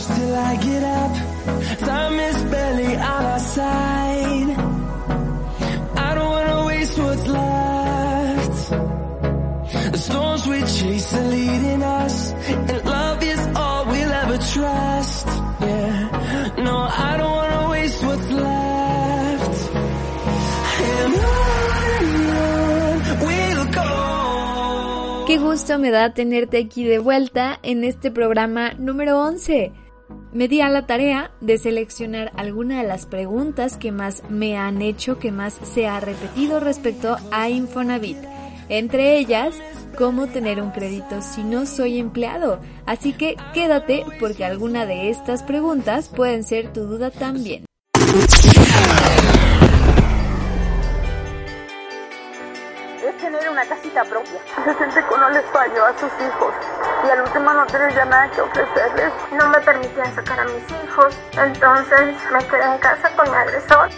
close till I get up. Time is barely on our side. I don't wanna waste what's left. The storms we chase are leading us, and love is all we'll ever trust. Yeah, no, I don't wanna waste what's left. And on we'll go. Qué gusto me da tenerte aquí de vuelta en este programa número 11. Me di a la tarea de seleccionar alguna de las preguntas que más me han hecho, que más se ha repetido respecto a Infonavit. Entre ellas, cómo tener un crédito si no soy empleado. Así que quédate porque alguna de estas preguntas pueden ser tu duda también. Una casita propia. Se siente que uno les falló a sus hijos y al último no tener ya nada que ofrecerles. No me permitían sacar a mis hijos, entonces me quedé en casa con mi agresor.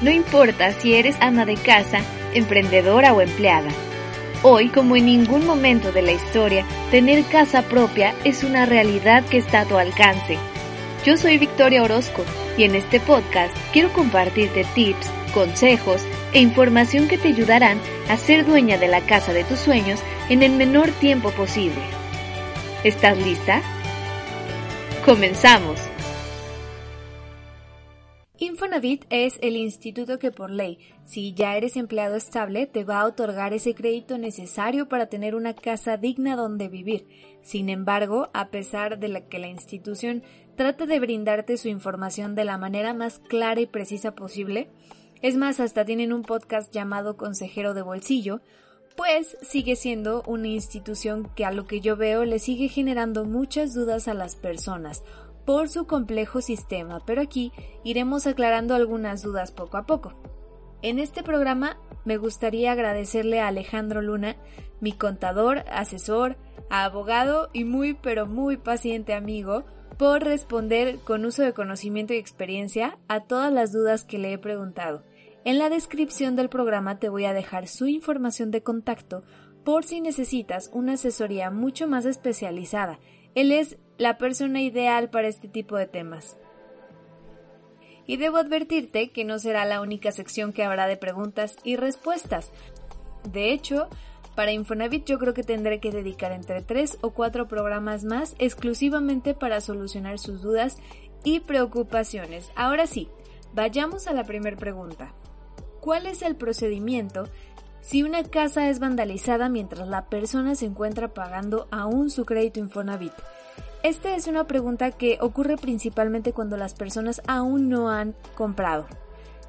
No importa si eres ama de casa, emprendedora o empleada. Hoy, como en ningún momento de la historia, tener casa propia es una realidad que está a tu alcance. Yo soy Victoria Orozco y en este podcast quiero compartirte tips, consejos e información que te ayudarán a ser dueña de la casa de tus sueños en el menor tiempo posible. ¿Estás lista? ¡Comenzamos! Infonavit es el instituto que por ley, si ya eres empleado estable, te va a otorgar ese crédito necesario para tener una casa digna donde vivir. Sin embargo, a pesar de que la institución trate de brindarte su información de la manera más clara y precisa posible, es más, hasta tienen un podcast llamado Consejero de Bolsillo, pues sigue siendo una institución que a lo que yo veo le sigue generando muchas dudas a las personas por su complejo sistema, pero aquí iremos aclarando algunas dudas poco a poco. En este programa me gustaría agradecerle a Alejandro Luna, mi contador, asesor, abogado y muy pero muy paciente amigo, por responder con uso de conocimiento y experiencia a todas las dudas que le he preguntado. En la descripción del programa te voy a dejar su información de contacto por si necesitas una asesoría mucho más especializada. Él es la persona ideal para este tipo de temas. Y debo advertirte que no será la única sección que habrá de preguntas y respuestas. De hecho, para Infonavit yo creo que tendré que dedicar entre tres o cuatro programas más exclusivamente para solucionar sus dudas y preocupaciones. Ahora sí, vayamos a la primera pregunta. ¿Cuál es el procedimiento si una casa es vandalizada mientras la persona se encuentra pagando aún su crédito Infonavit? Esta es una pregunta que ocurre principalmente cuando las personas aún no han comprado,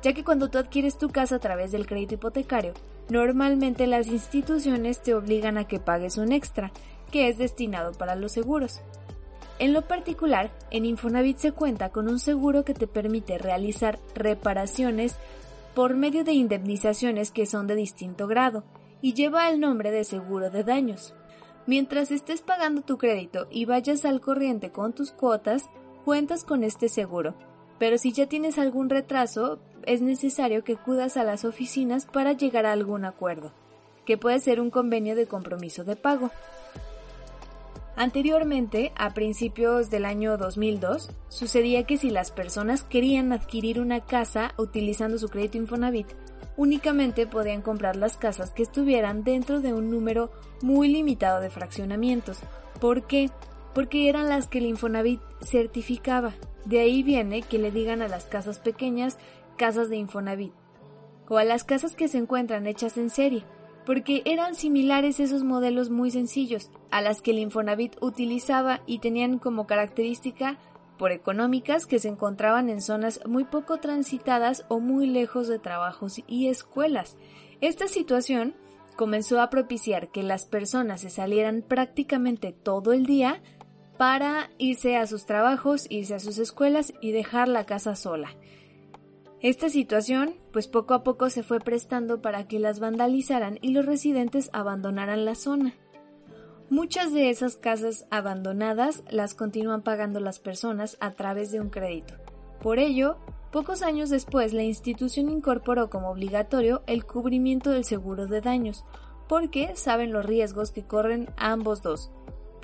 ya que cuando tú adquieres tu casa a través del crédito hipotecario, normalmente las instituciones te obligan a que pagues un extra, que es destinado para los seguros. En lo particular, en Infonavit se cuenta con un seguro que te permite realizar reparaciones por medio de indemnizaciones que son de distinto grado y lleva el nombre de seguro de daños. Mientras estés pagando tu crédito y vayas al corriente con tus cuotas, cuentas con este seguro. Pero si ya tienes algún retraso, es necesario que acudas a las oficinas para llegar a algún acuerdo, que puede ser un convenio de compromiso de pago. Anteriormente, a principios del año 2002, sucedía que si las personas querían adquirir una casa utilizando su crédito Infonavit, únicamente podían comprar las casas que estuvieran dentro de un número muy limitado de fraccionamientos. ¿Por qué? Porque eran las que el Infonavit certificaba. De ahí viene que le digan a las casas pequeñas casas de Infonavit o a las casas que se encuentran hechas en serie, porque eran similares esos modelos muy sencillos a las que el Infonavit utilizaba y tenían como característica por económicas que se encontraban en zonas muy poco transitadas o muy lejos de trabajos y escuelas. Esta situación comenzó a propiciar que las personas se salieran prácticamente todo el día para irse a sus trabajos, irse a sus escuelas y dejar la casa sola. Esta situación, pues poco a poco se fue prestando para que las vandalizaran y los residentes abandonaran la zona. Muchas de esas casas abandonadas las continúan pagando las personas a través de un crédito. Por ello, pocos años después la institución incorporó como obligatorio el cubrimiento del seguro de daños, porque saben los riesgos que corren ambos dos,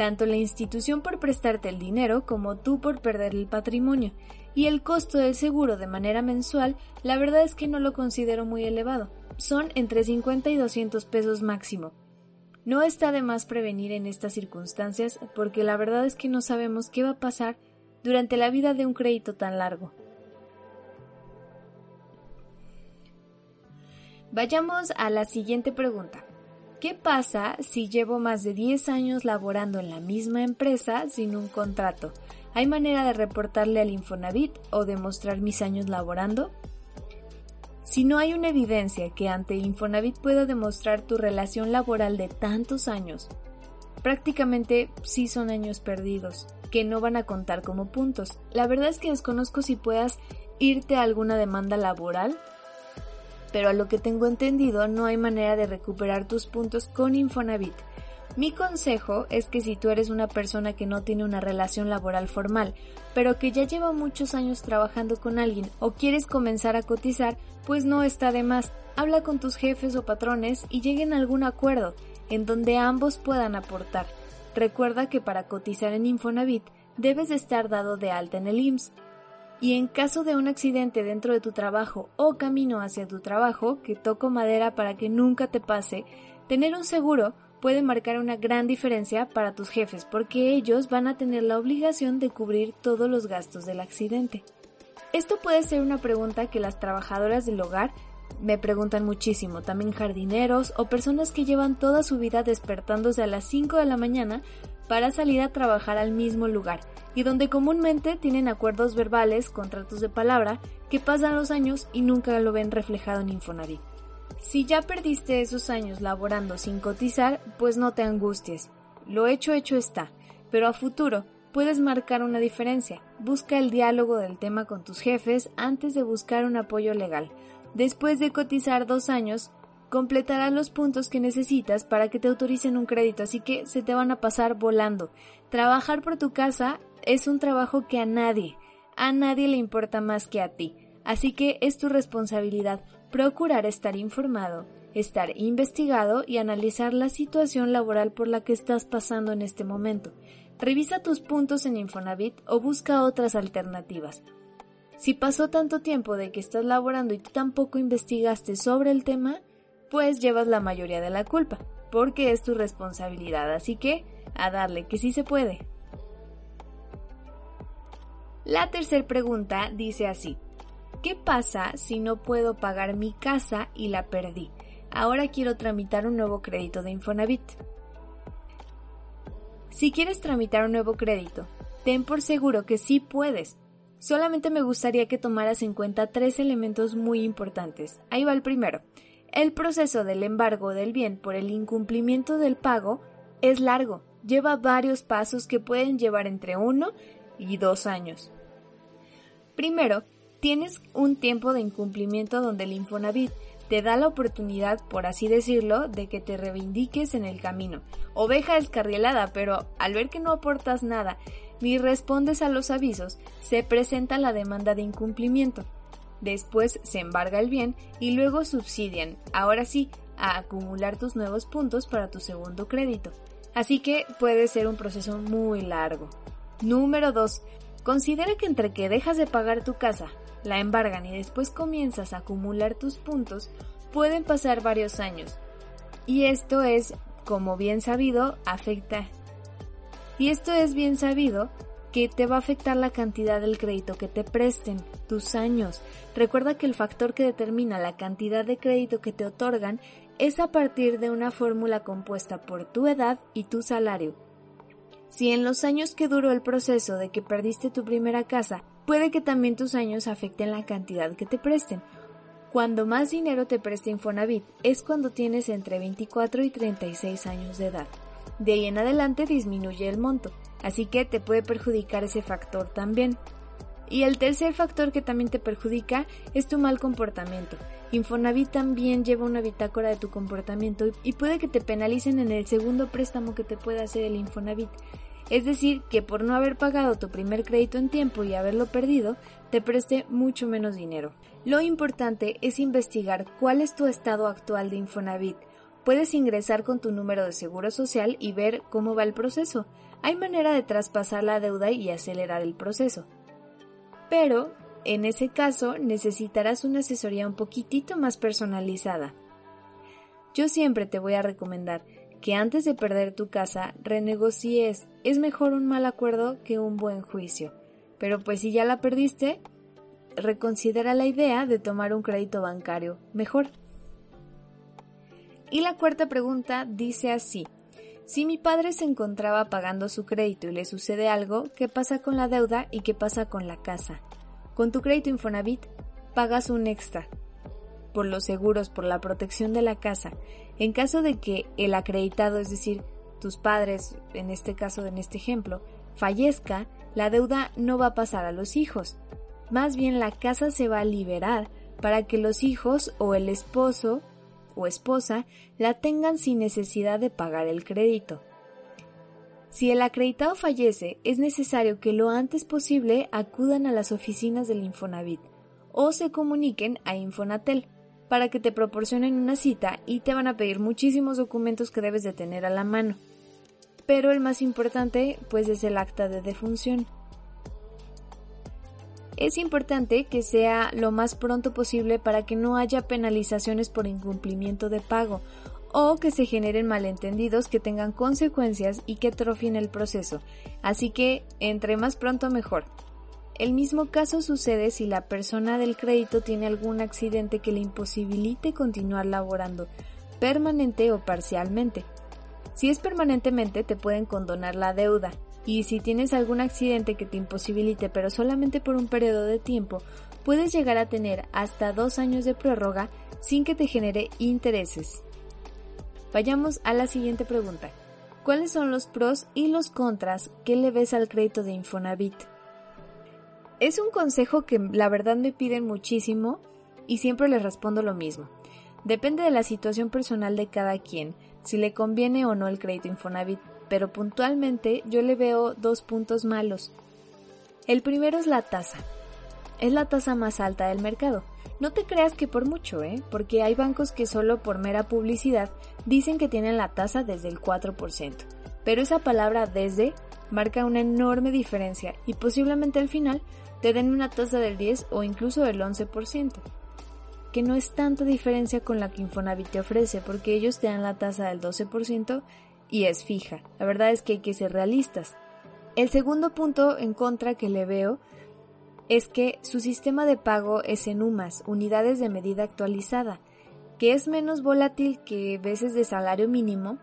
tanto la institución por prestarte el dinero como tú por perder el patrimonio, y el costo del seguro de manera mensual, la verdad es que no lo considero muy elevado, son entre 50 y 200 pesos máximo. No está de más prevenir en estas circunstancias porque la verdad es que no sabemos qué va a pasar durante la vida de un crédito tan largo. Vayamos a la siguiente pregunta. ¿Qué pasa si llevo más de 10 años laborando en la misma empresa sin un contrato? ¿Hay manera de reportarle al Infonavit o demostrar mis años laborando? Si no hay una evidencia que ante Infonavit pueda demostrar tu relación laboral de tantos años, prácticamente sí son años perdidos, que no van a contar como puntos. La verdad es que desconozco si puedas irte a alguna demanda laboral pero a lo que tengo entendido no hay manera de recuperar tus puntos con Infonavit. Mi consejo es que si tú eres una persona que no tiene una relación laboral formal, pero que ya lleva muchos años trabajando con alguien o quieres comenzar a cotizar, pues no está de más. Habla con tus jefes o patrones y lleguen a algún acuerdo en donde ambos puedan aportar. Recuerda que para cotizar en Infonavit debes de estar dado de alta en el IMSS y en caso de un accidente dentro de tu trabajo o camino hacia tu trabajo, que toco madera para que nunca te pase, tener un seguro puede marcar una gran diferencia para tus jefes porque ellos van a tener la obligación de cubrir todos los gastos del accidente. Esto puede ser una pregunta que las trabajadoras del hogar me preguntan muchísimo, también jardineros o personas que llevan toda su vida despertándose a las 5 de la mañana para salir a trabajar al mismo lugar y donde comúnmente tienen acuerdos verbales, contratos de palabra, que pasan los años y nunca lo ven reflejado en Infonavit. Si ya perdiste esos años laborando sin cotizar, pues no te angusties. Lo hecho hecho está, pero a futuro puedes marcar una diferencia. Busca el diálogo del tema con tus jefes antes de buscar un apoyo legal. Después de cotizar dos años, completarás los puntos que necesitas para que te autoricen un crédito, así que se te van a pasar volando. Trabajar por tu casa es un trabajo que a nadie, a nadie le importa más que a ti. Así que es tu responsabilidad procurar estar informado, estar investigado y analizar la situación laboral por la que estás pasando en este momento. Revisa tus puntos en Infonavit o busca otras alternativas. Si pasó tanto tiempo de que estás laborando y tú tampoco investigaste sobre el tema, pues llevas la mayoría de la culpa, porque es tu responsabilidad, así que a darle que sí se puede. La tercera pregunta dice así, ¿qué pasa si no puedo pagar mi casa y la perdí? Ahora quiero tramitar un nuevo crédito de Infonavit. Si quieres tramitar un nuevo crédito, ten por seguro que sí puedes. Solamente me gustaría que tomaras en cuenta tres elementos muy importantes. Ahí va el primero. El proceso del embargo del bien por el incumplimiento del pago es largo, lleva varios pasos que pueden llevar entre uno y dos años. Primero, tienes un tiempo de incumplimiento donde el Infonavit te da la oportunidad, por así decirlo, de que te reivindiques en el camino. Oveja descarrielada, pero al ver que no aportas nada ni respondes a los avisos, se presenta la demanda de incumplimiento. Después se embarga el bien y luego subsidian, ahora sí, a acumular tus nuevos puntos para tu segundo crédito. Así que puede ser un proceso muy largo. Número 2. Considera que entre que dejas de pagar tu casa, la embargan y después comienzas a acumular tus puntos, pueden pasar varios años. Y esto es, como bien sabido, afecta. Y esto es bien sabido que te va a afectar la cantidad del crédito que te presten, tus años. Recuerda que el factor que determina la cantidad de crédito que te otorgan es a partir de una fórmula compuesta por tu edad y tu salario. Si en los años que duró el proceso de que perdiste tu primera casa, puede que también tus años afecten la cantidad que te presten. Cuando más dinero te presta Infonavit es cuando tienes entre 24 y 36 años de edad. De ahí en adelante disminuye el monto, así que te puede perjudicar ese factor también. Y el tercer factor que también te perjudica es tu mal comportamiento. Infonavit también lleva una bitácora de tu comportamiento y puede que te penalicen en el segundo préstamo que te pueda hacer el Infonavit. Es decir, que por no haber pagado tu primer crédito en tiempo y haberlo perdido, te preste mucho menos dinero. Lo importante es investigar cuál es tu estado actual de Infonavit, Puedes ingresar con tu número de seguro social y ver cómo va el proceso. Hay manera de traspasar la deuda y acelerar el proceso. Pero, en ese caso, necesitarás una asesoría un poquitito más personalizada. Yo siempre te voy a recomendar que antes de perder tu casa renegocies. Es mejor un mal acuerdo que un buen juicio. Pero pues si ya la perdiste, reconsidera la idea de tomar un crédito bancario mejor. Y la cuarta pregunta dice así. Si mi padre se encontraba pagando su crédito y le sucede algo, ¿qué pasa con la deuda y qué pasa con la casa? Con tu crédito Infonavit pagas un extra por los seguros, por la protección de la casa. En caso de que el acreditado, es decir, tus padres, en este caso, en este ejemplo, fallezca, la deuda no va a pasar a los hijos. Más bien la casa se va a liberar para que los hijos o el esposo o esposa la tengan sin necesidad de pagar el crédito. Si el acreditado fallece, es necesario que lo antes posible acudan a las oficinas del Infonavit o se comuniquen a Infonatel para que te proporcionen una cita y te van a pedir muchísimos documentos que debes de tener a la mano. Pero el más importante pues es el acta de defunción. Es importante que sea lo más pronto posible para que no haya penalizaciones por incumplimiento de pago o que se generen malentendidos que tengan consecuencias y que atrofien el proceso. Así que entre más pronto mejor. El mismo caso sucede si la persona del crédito tiene algún accidente que le imposibilite continuar laborando, permanente o parcialmente. Si es permanentemente te pueden condonar la deuda, y si tienes algún accidente que te imposibilite pero solamente por un periodo de tiempo, puedes llegar a tener hasta dos años de prórroga sin que te genere intereses. Vayamos a la siguiente pregunta. ¿Cuáles son los pros y los contras que le ves al crédito de Infonavit? Es un consejo que la verdad me piden muchísimo y siempre les respondo lo mismo. Depende de la situación personal de cada quien, si le conviene o no el crédito Infonavit, pero puntualmente yo le veo dos puntos malos. El primero es la tasa. Es la tasa más alta del mercado. No te creas que por mucho, ¿eh? Porque hay bancos que solo por mera publicidad dicen que tienen la tasa desde el 4%. Pero esa palabra desde marca una enorme diferencia y posiblemente al final te den una tasa del 10 o incluso del 11%, que no es tanta diferencia con la que Infonavit te ofrece porque ellos te dan la tasa del 12% y es fija. La verdad es que hay que ser realistas. El segundo punto en contra que le veo es que su sistema de pago es en UMAS, unidades de medida actualizada, que es menos volátil que veces de salario mínimo,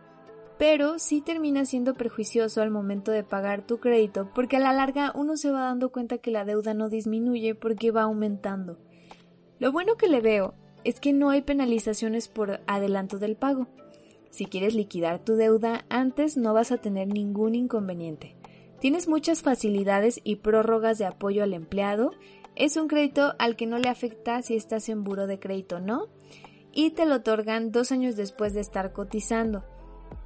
pero sí termina siendo prejuicioso al momento de pagar tu crédito porque a la larga uno se va dando cuenta que la deuda no disminuye porque va aumentando. Lo bueno que le veo es que no hay penalizaciones por adelanto del pago. Si quieres liquidar tu deuda antes no vas a tener ningún inconveniente. Tienes muchas facilidades y prórrogas de apoyo al empleado. Es un crédito al que no le afecta si estás en buro de crédito o no. Y te lo otorgan dos años después de estar cotizando.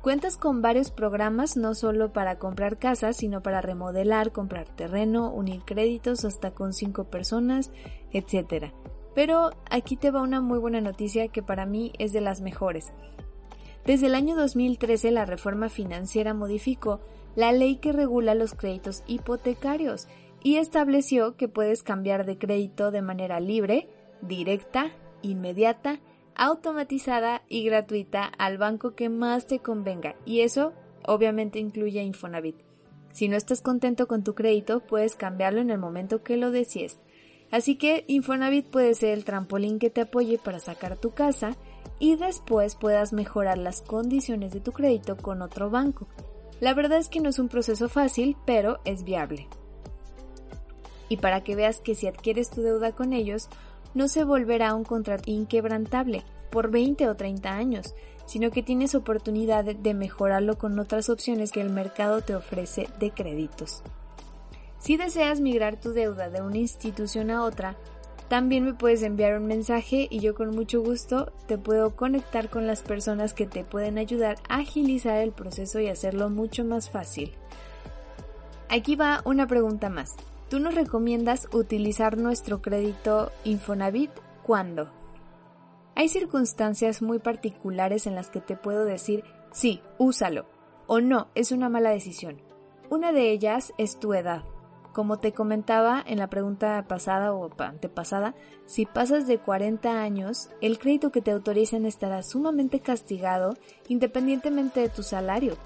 Cuentas con varios programas no solo para comprar casas, sino para remodelar, comprar terreno, unir créditos hasta con cinco personas, etc. Pero aquí te va una muy buena noticia que para mí es de las mejores. Desde el año 2013 la reforma financiera modificó la ley que regula los créditos hipotecarios y estableció que puedes cambiar de crédito de manera libre, directa, inmediata, automatizada y gratuita al banco que más te convenga y eso obviamente incluye Infonavit. Si no estás contento con tu crédito, puedes cambiarlo en el momento que lo desees. Así que Infonavit puede ser el trampolín que te apoye para sacar tu casa y después puedas mejorar las condiciones de tu crédito con otro banco. La verdad es que no es un proceso fácil, pero es viable. Y para que veas que si adquieres tu deuda con ellos, no se volverá un contrato inquebrantable por 20 o 30 años, sino que tienes oportunidad de mejorarlo con otras opciones que el mercado te ofrece de créditos. Si deseas migrar tu deuda de una institución a otra, también me puedes enviar un mensaje y yo con mucho gusto te puedo conectar con las personas que te pueden ayudar a agilizar el proceso y hacerlo mucho más fácil. Aquí va una pregunta más. ¿Tú nos recomiendas utilizar nuestro crédito Infonavit cuándo? Hay circunstancias muy particulares en las que te puedo decir, sí, úsalo, o no, es una mala decisión. Una de ellas es tu edad. Como te comentaba en la pregunta pasada o antepasada, si pasas de 40 años, el crédito que te autoricen estará sumamente castigado independientemente de tu salario.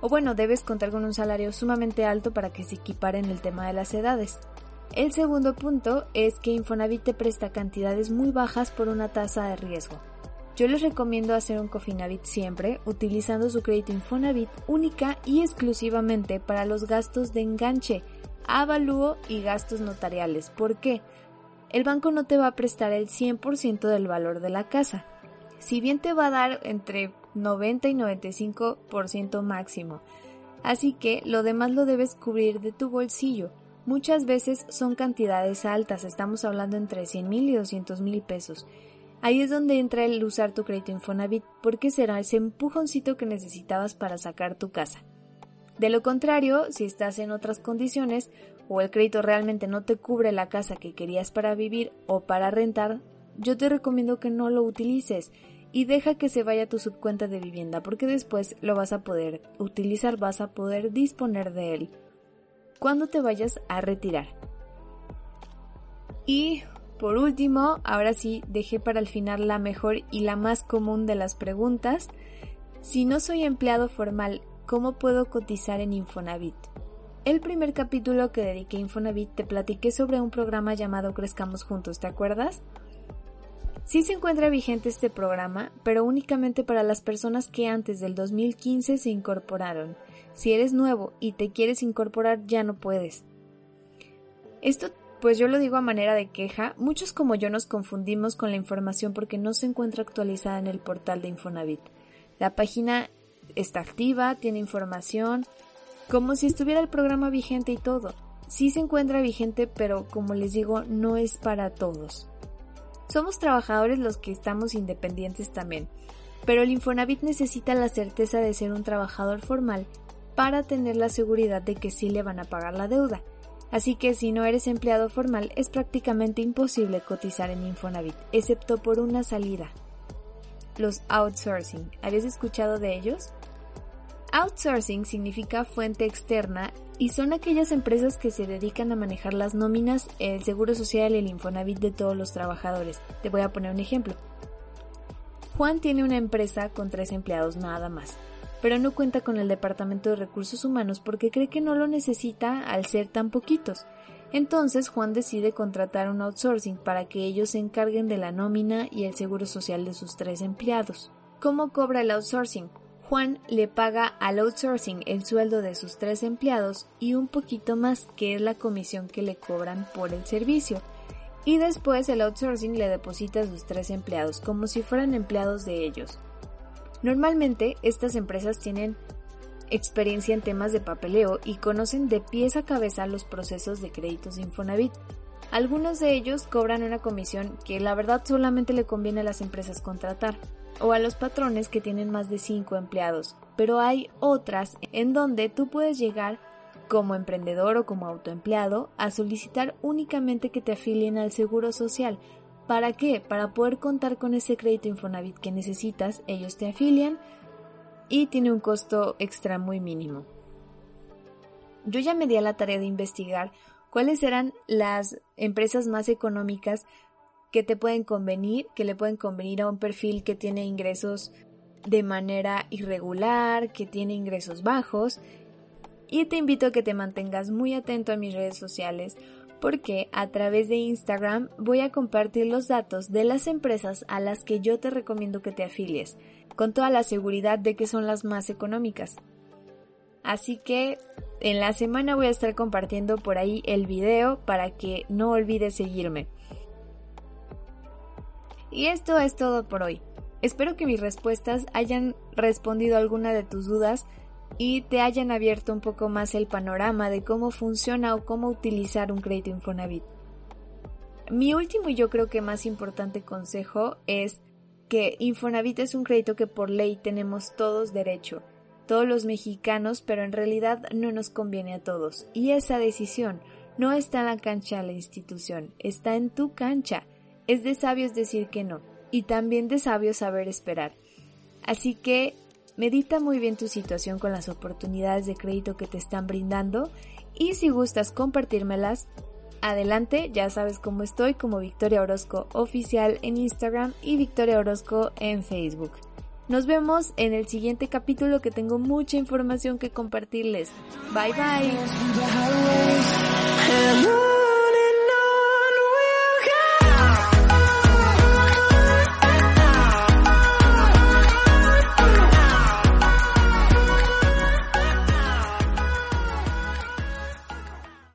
O bueno, debes contar con un salario sumamente alto para que se equipare en el tema de las edades. El segundo punto es que Infonavit te presta cantidades muy bajas por una tasa de riesgo. Yo les recomiendo hacer un Cofinavit siempre utilizando su crédito Infonavit única y exclusivamente para los gastos de enganche, avalúo y gastos notariales. ¿Por qué? El banco no te va a prestar el 100% del valor de la casa. Si bien te va a dar entre 90 y 95% máximo. Así que lo demás lo debes cubrir de tu bolsillo. Muchas veces son cantidades altas, estamos hablando entre 100 mil y 200 mil pesos. Ahí es donde entra el usar tu crédito Infonavit porque será ese empujoncito que necesitabas para sacar tu casa. De lo contrario, si estás en otras condiciones o el crédito realmente no te cubre la casa que querías para vivir o para rentar, yo te recomiendo que no lo utilices y deja que se vaya tu subcuenta de vivienda porque después lo vas a poder utilizar, vas a poder disponer de él cuando te vayas a retirar. Y por último, ahora sí, dejé para el final la mejor y la más común de las preguntas. Si no soy empleado formal, ¿cómo puedo cotizar en Infonavit? El primer capítulo que dediqué a Infonavit te platiqué sobre un programa llamado Crezcamos Juntos, ¿te acuerdas? Sí se encuentra vigente este programa, pero únicamente para las personas que antes del 2015 se incorporaron. Si eres nuevo y te quieres incorporar ya no puedes. Esto pues yo lo digo a manera de queja, muchos como yo nos confundimos con la información porque no se encuentra actualizada en el portal de Infonavit. La página está activa, tiene información, como si estuviera el programa vigente y todo. Sí se encuentra vigente, pero como les digo, no es para todos. Somos trabajadores los que estamos independientes también, pero el Infonavit necesita la certeza de ser un trabajador formal para tener la seguridad de que sí le van a pagar la deuda. Así que si no eres empleado formal es prácticamente imposible cotizar en Infonavit, excepto por una salida. Los outsourcing. ¿Habías escuchado de ellos? Outsourcing significa fuente externa y son aquellas empresas que se dedican a manejar las nóminas, el seguro social y el Infonavit de todos los trabajadores. Te voy a poner un ejemplo. Juan tiene una empresa con tres empleados nada más pero no cuenta con el Departamento de Recursos Humanos porque cree que no lo necesita al ser tan poquitos. Entonces Juan decide contratar un outsourcing para que ellos se encarguen de la nómina y el seguro social de sus tres empleados. ¿Cómo cobra el outsourcing? Juan le paga al outsourcing el sueldo de sus tres empleados y un poquito más que es la comisión que le cobran por el servicio. Y después el outsourcing le deposita a sus tres empleados como si fueran empleados de ellos. Normalmente estas empresas tienen experiencia en temas de papeleo y conocen de pies a cabeza los procesos de créditos de Infonavit. Algunos de ellos cobran una comisión que la verdad solamente le conviene a las empresas contratar o a los patrones que tienen más de 5 empleados, pero hay otras en donde tú puedes llegar como emprendedor o como autoempleado a solicitar únicamente que te afilien al Seguro Social ¿Para qué? Para poder contar con ese crédito Infonavit que necesitas, ellos te afilian y tiene un costo extra muy mínimo. Yo ya me di a la tarea de investigar cuáles eran las empresas más económicas que te pueden convenir, que le pueden convenir a un perfil que tiene ingresos de manera irregular, que tiene ingresos bajos. Y te invito a que te mantengas muy atento a mis redes sociales porque a través de Instagram voy a compartir los datos de las empresas a las que yo te recomiendo que te afilies, con toda la seguridad de que son las más económicas. Así que en la semana voy a estar compartiendo por ahí el video para que no olvides seguirme. Y esto es todo por hoy. Espero que mis respuestas hayan respondido alguna de tus dudas y te hayan abierto un poco más el panorama de cómo funciona o cómo utilizar un crédito Infonavit. Mi último y yo creo que más importante consejo es que Infonavit es un crédito que por ley tenemos todos derecho, todos los mexicanos, pero en realidad no nos conviene a todos. Y esa decisión no está en la cancha de la institución, está en tu cancha. Es de sabios decir que no. y también de sabio saber esperar. Así que medita muy bien tu situación con las oportunidades de crédito que te están brindando y si gustas compartírmelas, adelante, ya sabes cómo estoy como Victoria Orozco oficial en Instagram y Victoria Orozco en Facebook. Nos vemos en el siguiente capítulo que tengo mucha información que compartirles. Bye bye.